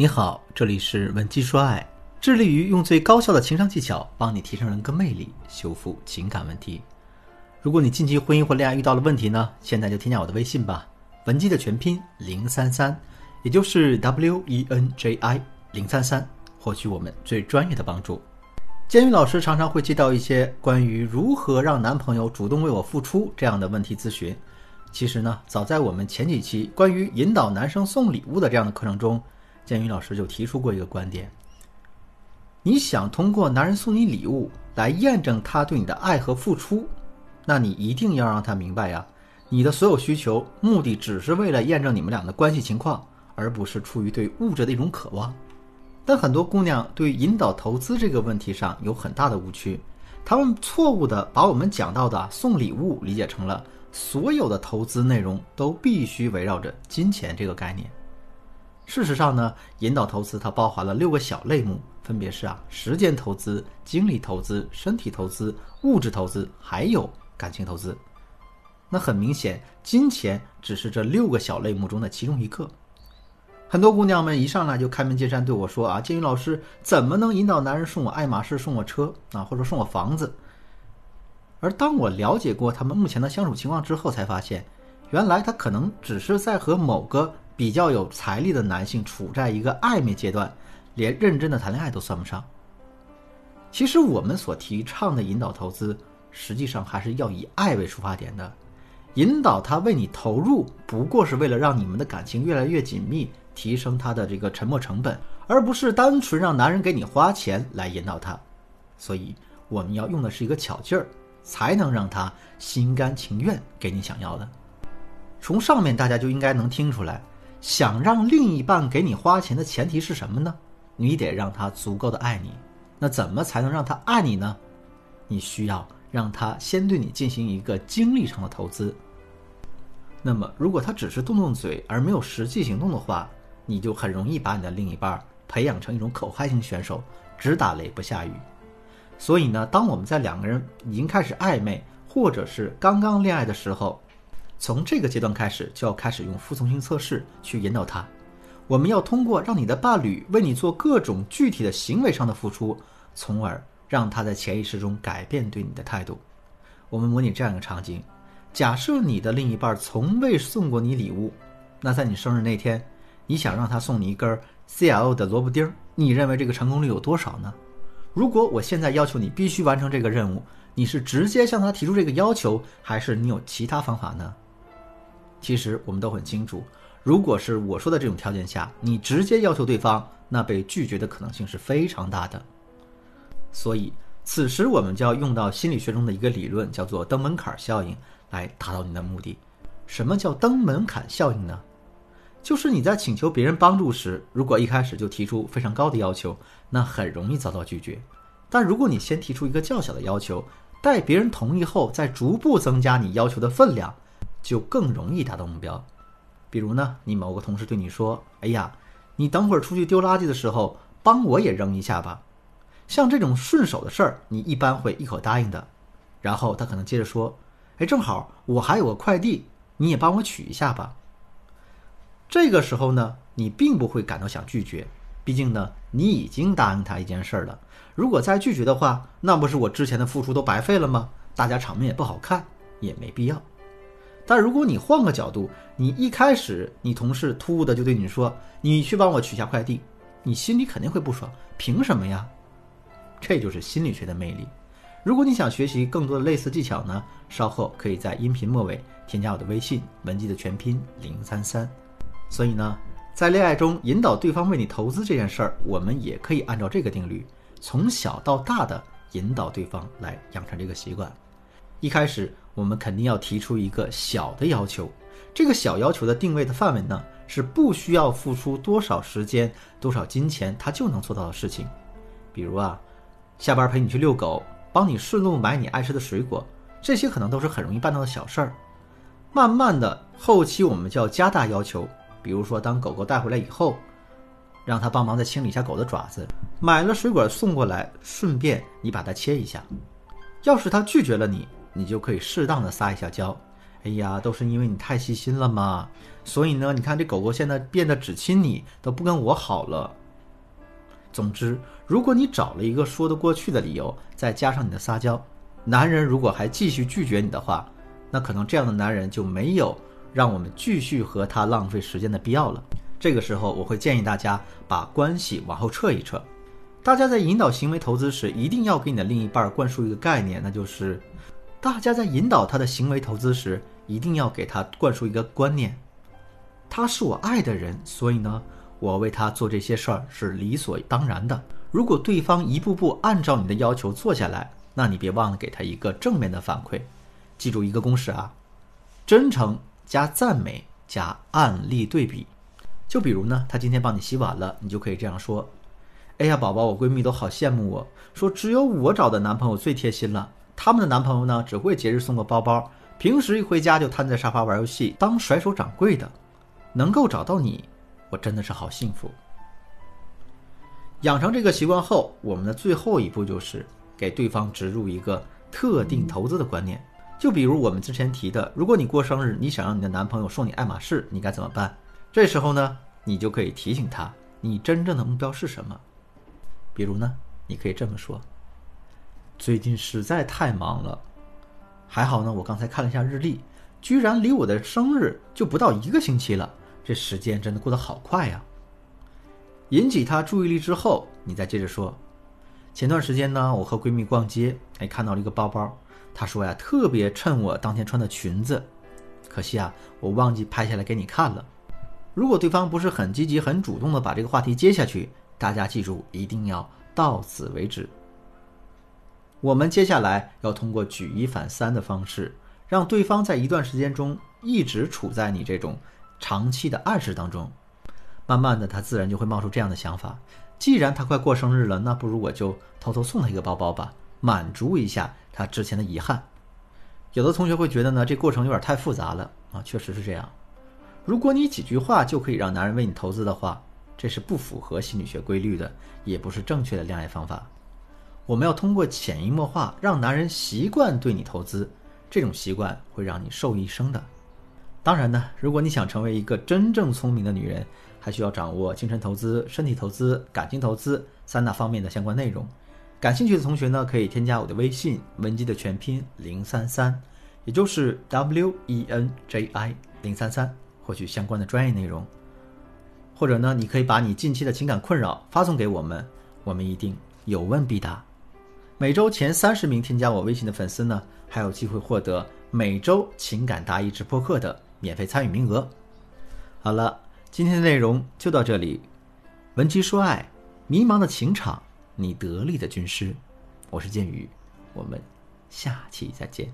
你好，这里是文姬说爱，致力于用最高效的情商技巧帮你提升人格魅力，修复情感问题。如果你近期婚姻或恋爱遇到了问题呢，现在就添加我的微信吧，文姬的全拼零三三，也就是 W E N J I 零三三，获取我们最专业的帮助。监狱老师常常会接到一些关于如何让男朋友主动为我付出这样的问题咨询。其实呢，早在我们前几期关于引导男生送礼物的这样的课程中。建宇老师就提出过一个观点：你想通过男人送你礼物来验证他对你的爱和付出，那你一定要让他明白呀，你的所有需求目的只是为了验证你们俩的关系情况，而不是出于对物质的一种渴望。但很多姑娘对引导投资这个问题上有很大的误区，她们错误的把我们讲到的送礼物理解成了所有的投资内容都必须围绕着金钱这个概念。事实上呢，引导投资它包含了六个小类目，分别是啊，时间投资、精力投资、身体投资、物质投资，还有感情投资。那很明显，金钱只是这六个小类目中的其中一个。很多姑娘们一上来就开门见山对我说啊，建宇老师怎么能引导男人送我爱马仕、送我车啊，或者送我房子？而当我了解过他们目前的相处情况之后，才发现，原来他可能只是在和某个。比较有财力的男性处在一个暧昧阶段，连认真的谈恋爱都算不上。其实我们所提倡的引导投资，实际上还是要以爱为出发点的，引导他为你投入，不过是为了让你们的感情越来越紧密，提升他的这个沉没成本，而不是单纯让男人给你花钱来引导他。所以我们要用的是一个巧劲儿，才能让他心甘情愿给你想要的。从上面大家就应该能听出来。想让另一半给你花钱的前提是什么呢？你得让他足够的爱你。那怎么才能让他爱你呢？你需要让他先对你进行一个精力上的投资。那么，如果他只是动动嘴而没有实际行动的话，你就很容易把你的另一半培养成一种口嗨型选手，只打雷不下雨。所以呢，当我们在两个人已经开始暧昧，或者是刚刚恋爱的时候，从这个阶段开始，就要开始用服从性测试去引导他。我们要通过让你的伴侣为你做各种具体的行为上的付出，从而让他在潜意识中改变对你的态度。我们模拟这样一个场景：假设你的另一半从未送过你礼物，那在你生日那天，你想让他送你一根 CL 的萝卜丁，你认为这个成功率有多少呢？如果我现在要求你必须完成这个任务，你是直接向他提出这个要求，还是你有其他方法呢？其实我们都很清楚，如果是我说的这种条件下，你直接要求对方，那被拒绝的可能性是非常大的。所以，此时我们就要用到心理学中的一个理论，叫做登门槛效应，来达到你的目的。什么叫登门槛效应呢？就是你在请求别人帮助时，如果一开始就提出非常高的要求，那很容易遭到拒绝；但如果你先提出一个较小的要求，待别人同意后，再逐步增加你要求的分量。就更容易达到目标。比如呢，你某个同事对你说：“哎呀，你等会儿出去丢垃圾的时候，帮我也扔一下吧。”像这种顺手的事儿，你一般会一口答应的。然后他可能接着说：“哎，正好我还有个快递，你也帮我取一下吧。”这个时候呢，你并不会感到想拒绝，毕竟呢，你已经答应他一件事儿了。如果再拒绝的话，那不是我之前的付出都白费了吗？大家场面也不好看，也没必要。但如果你换个角度，你一开始你同事突兀的就对你说：“你去帮我取下快递”，你心里肯定会不爽，凭什么呀？这就是心理学的魅力。如果你想学习更多的类似技巧呢，稍后可以在音频末尾添加我的微信文姬的全拼零三三。所以呢，在恋爱中引导对方为你投资这件事儿，我们也可以按照这个定律，从小到大的引导对方来养成这个习惯。一开始。我们肯定要提出一个小的要求，这个小要求的定位的范围呢，是不需要付出多少时间、多少金钱，他就能做到的事情。比如啊，下班陪你去遛狗，帮你顺路买你爱吃的水果，这些可能都是很容易办到的小事儿。慢慢的，后期我们就要加大要求，比如说当狗狗带回来以后，让他帮忙再清理一下狗的爪子，买了水果送过来，顺便你把它切一下。要是他拒绝了你。你就可以适当的撒一下娇，哎呀，都是因为你太细心了嘛，所以呢，你看这狗狗现在变得只亲你，都不跟我好了。总之，如果你找了一个说得过去的理由，再加上你的撒娇，男人如果还继续拒绝你的话，那可能这样的男人就没有让我们继续和他浪费时间的必要了。这个时候，我会建议大家把关系往后撤一撤。大家在引导行为投资时，一定要给你的另一半灌输一个概念，那就是：大家在引导他的行为投资时，一定要给他灌输一个观念：他是我爱的人，所以呢，我为他做这些事儿是理所当然的。如果对方一步步按照你的要求做下来，那你别忘了给他一个正面的反馈。记住一个公式啊：真诚加赞美加案例对比。就比如呢，他今天帮你洗碗了，你就可以这样说。哎呀，宝宝，我闺蜜都好羡慕我，说只有我找的男朋友最贴心了。他们的男朋友呢，只会节日送个包包，平时一回家就瘫在沙发玩游戏，当甩手掌柜的。能够找到你，我真的是好幸福。养成这个习惯后，我们的最后一步就是给对方植入一个特定投资的观念。就比如我们之前提的，如果你过生日，你想让你的男朋友送你爱马仕，你该怎么办？这时候呢，你就可以提醒他，你真正的目标是什么。比如呢，你可以这么说：“最近实在太忙了，还好呢。我刚才看了一下日历，居然离我的生日就不到一个星期了。这时间真的过得好快呀！”引起他注意力之后，你再接着说：“前段时间呢，我和闺蜜逛街，哎，看到了一个包包，她说呀，特别衬我当天穿的裙子。可惜啊，我忘记拍下来给你看了。如果对方不是很积极、很主动的把这个话题接下去。”大家记住，一定要到此为止。我们接下来要通过举一反三的方式，让对方在一段时间中一直处在你这种长期的暗示当中。慢慢的，他自然就会冒出这样的想法：既然他快过生日了，那不如我就偷偷送他一个包包吧，满足一下他之前的遗憾。有的同学会觉得呢，这过程有点太复杂了啊，确实是这样。如果你几句话就可以让男人为你投资的话，这是不符合心理学规律的，也不是正确的恋爱方法。我们要通过潜移默化，让男人习惯对你投资，这种习惯会让你受益一生的。当然呢，如果你想成为一个真正聪明的女人，还需要掌握精神投资、身体投资、感情投资三大方面的相关内容。感兴趣的同学呢，可以添加我的微信文姬的全拼零三三，也就是 W E N J I 零三三，获取相关的专业内容。或者呢，你可以把你近期的情感困扰发送给我们，我们一定有问必答。每周前三十名添加我微信的粉丝呢，还有机会获得每周情感答疑直播课的免费参与名额。好了，今天的内容就到这里。文姬说爱，迷茫的情场，你得力的军师，我是建宇，我们下期再见。